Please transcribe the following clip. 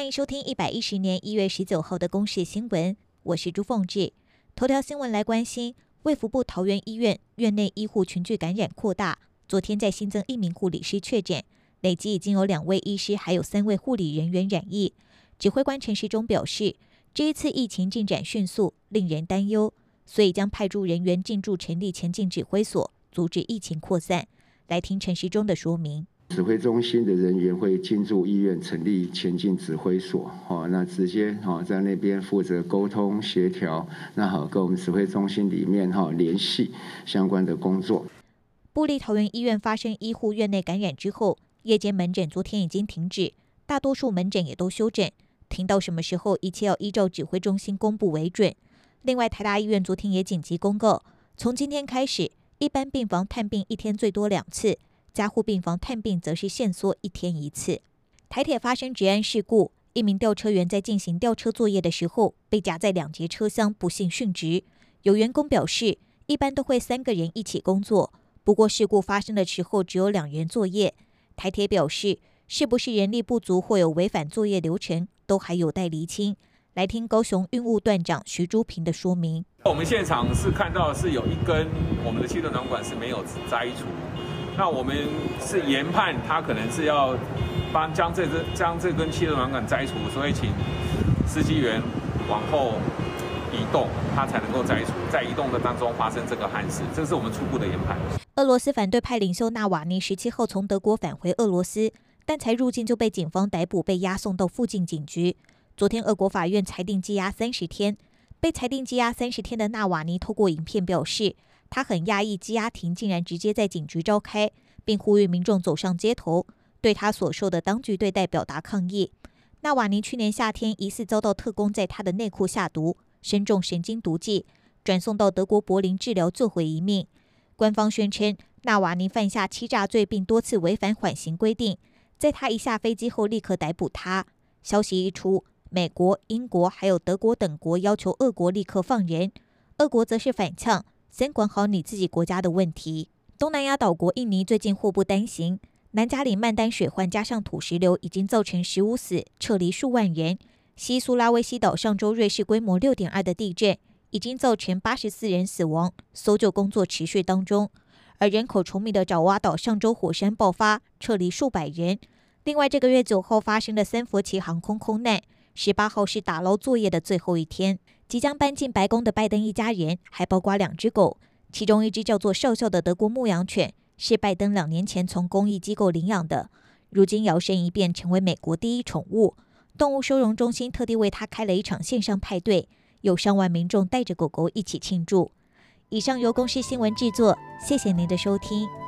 欢迎收听一百一十年一月十九号的公视新闻，我是朱凤志。头条新闻来关心，卫福部桃园医院院内医护群聚感染扩大，昨天再新增一名护理师确诊，累计已经有两位医师，还有三位护理人员染疫。指挥官陈时中表示，这一次疫情进展迅速，令人担忧，所以将派驻人员进驻成立前进指挥所，阻止疫情扩散。来听陈时中的说明。指挥中心的人员会进驻医院成立前进指挥所，好，那直接好在那边负责沟通协调，那好跟我们指挥中心里面哈联系相关的工作。布利桃园医院发生医护院内感染之后，夜间门诊昨天已经停止，大多数门诊也都休诊，停到什么时候，一切要依照指挥中心公布为准。另外，台大医院昨天也紧急公告，从今天开始，一般病房探病一天最多两次。加护病房探病则是限缩一天一次。台铁发生职安事故，一名吊车员在进行吊车作业的时候，被夹在两节车厢，不幸殉职。有员工表示，一般都会三个人一起工作，不过事故发生的时候只有两人作业。台铁表示，是不是人力不足或有违反作业流程，都还有待厘清。来听高雄运务段长徐珠平的说明。我们现场是看到是有一根我们的气动软管是没有摘除。那我们是研判，他可能是要帮将这根将这根气动软管摘除，所以请司机员往后移动，他才能够摘除。在移动的当中发生这个憾事，这是我们初步的研判。俄罗斯反对派领袖纳瓦尼十七号从德国返回俄罗斯，但才入境就被警方逮捕，被押送到附近警局。昨天，俄国法院裁定羁押三十天。被裁定羁押三十天的纳瓦尼透过影片表示。他很讶异，羁押庭竟然直接在警局召开，并呼吁民众走上街头，对他所受的当局对待表达抗议。纳瓦尼去年夏天疑似遭到特工在他的内裤下毒，身中神经毒剂，转送到德国柏林治疗，救回一命。官方宣称，纳瓦尼犯下欺诈罪，并多次违反缓刑规定。在他一下飞机后，立刻逮捕他。消息一出，美国、英国还有德国等国要求俄国立刻放人，俄国则是反呛。先管好你自己国家的问题。东南亚岛国印尼最近祸不单行，南加里曼丹水患加上土石流，已经造成十五死，撤离数万人。西苏拉威西岛上周瑞士规模六点二的地震，已经造成八十四人死亡，搜救工作持续当中。而人口稠密的爪哇岛上周火山爆发，撤离数百人。另外，这个月九号发生的三佛齐航空空难，十八号是打捞作业的最后一天。即将搬进白宫的拜登一家人，还包括两只狗，其中一只叫做笑笑的德国牧羊犬，是拜登两年前从公益机构领养的，如今摇身一变成为美国第一宠物。动物收容中心特地为它开了一场线上派对，有上万民众带着狗狗一起庆祝。以上由公视新闻制作，谢谢您的收听。